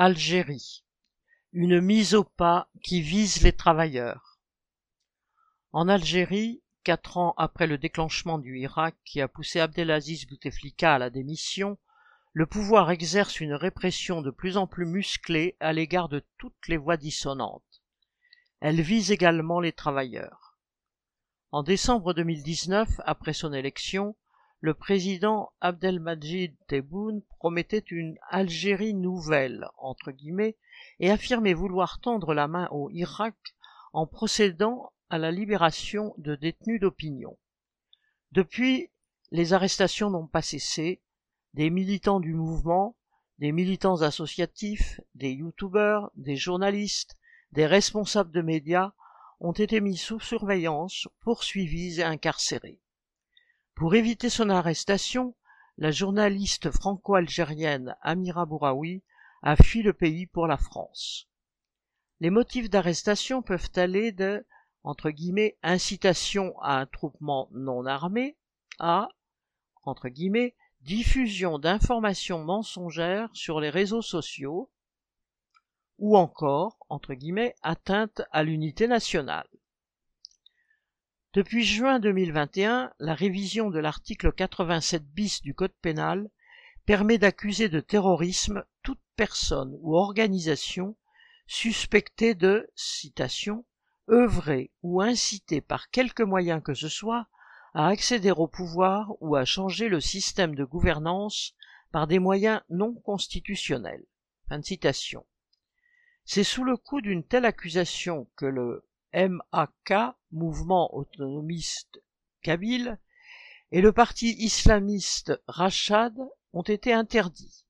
Algérie. Une mise au pas qui vise les travailleurs. En Algérie, quatre ans après le déclenchement du Irak qui a poussé Abdelaziz Bouteflika à la démission, le pouvoir exerce une répression de plus en plus musclée à l'égard de toutes les voix dissonantes. Elle vise également les travailleurs. En décembre 2019, après son élection, le président Abdelmajid Tebboune promettait une Algérie nouvelle, entre guillemets, et affirmait vouloir tendre la main au Irak en procédant à la libération de détenus d'opinion. Depuis, les arrestations n'ont pas cessé, des militants du mouvement, des militants associatifs, des youtubeurs, des journalistes, des responsables de médias ont été mis sous surveillance, poursuivis et incarcérés. Pour éviter son arrestation, la journaliste franco-algérienne Amira Bouraoui a fui le pays pour la France. Les motifs d'arrestation peuvent aller de entre guillemets incitation à un troupement non armé à entre guillemets diffusion d'informations mensongères sur les réseaux sociaux ou encore entre guillemets atteinte à l'unité nationale. Depuis juin 2021, la révision de l'article 87 bis du Code pénal permet d'accuser de terrorisme toute personne ou organisation suspectée de, citation, œuvrer ou inciter par quelque moyen que ce soit à accéder au pouvoir ou à changer le système de gouvernance par des moyens non constitutionnels. C'est sous le coup d'une telle accusation que le MAK, Mouvement autonomiste kabyle, et le parti islamiste Rachad ont été interdits.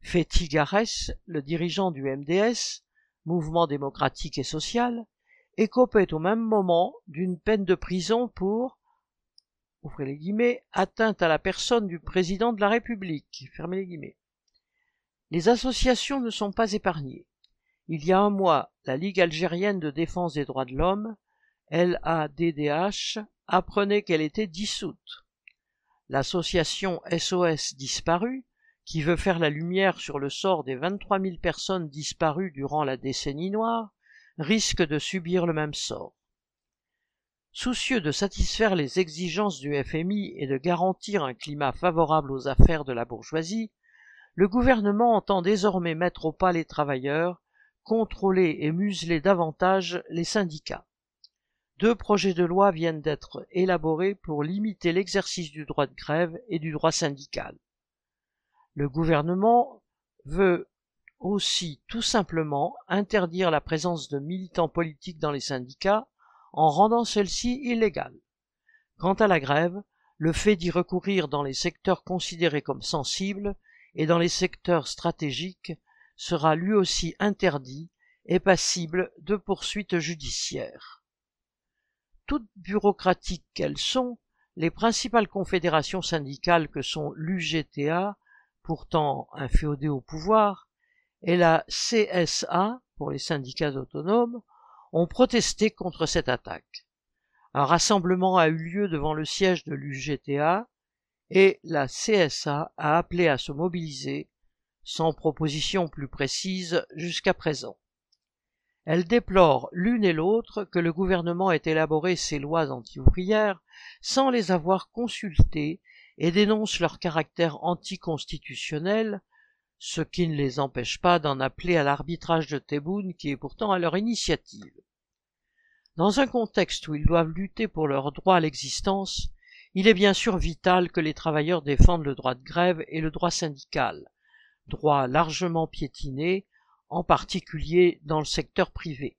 Fethi Gares, le dirigeant du MDS, Mouvement démocratique et social, écopait au même moment d'une peine de prison pour ouvrez les guillemets, atteinte à la personne du président de la République. Fermez les guillemets. Les associations ne sont pas épargnées. Il y a un mois, la Ligue algérienne de défense des droits de l'homme, LADDH, apprenait qu'elle était dissoute. L'association SOS Disparu, qui veut faire la lumière sur le sort des 23 000 personnes disparues durant la décennie noire, risque de subir le même sort. Soucieux de satisfaire les exigences du FMI et de garantir un climat favorable aux affaires de la bourgeoisie, le gouvernement entend désormais mettre au pas les travailleurs contrôler et museler davantage les syndicats. Deux projets de loi viennent d'être élaborés pour limiter l'exercice du droit de grève et du droit syndical. Le gouvernement veut aussi tout simplement interdire la présence de militants politiques dans les syndicats en rendant celle-ci illégale. Quant à la grève, le fait d'y recourir dans les secteurs considérés comme sensibles et dans les secteurs stratégiques sera lui aussi interdit et passible de poursuites judiciaires. Toutes bureaucratiques qu'elles sont, les principales confédérations syndicales que sont l'UGTA, pourtant inféodée au pouvoir, et la CSA, pour les syndicats autonomes, ont protesté contre cette attaque. Un rassemblement a eu lieu devant le siège de l'UGTA et la CSA a appelé à se mobiliser sans proposition plus précise jusqu'à présent. Elle déplore l'une et l'autre que le gouvernement ait élaboré ces lois anti-ouvrières sans les avoir consultées et dénonce leur caractère anticonstitutionnel, ce qui ne les empêche pas d'en appeler à l'arbitrage de Tebboune qui est pourtant à leur initiative. Dans un contexte où ils doivent lutter pour leur droit à l'existence, il est bien sûr vital que les travailleurs défendent le droit de grève et le droit syndical, droit largement piétiné, en particulier dans le secteur privé.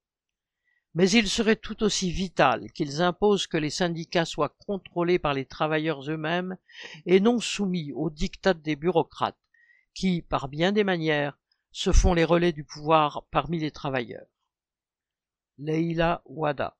Mais il serait tout aussi vital qu'ils imposent que les syndicats soient contrôlés par les travailleurs eux-mêmes et non soumis aux diktats des bureaucrates, qui, par bien des manières, se font les relais du pouvoir parmi les travailleurs. Leila Wada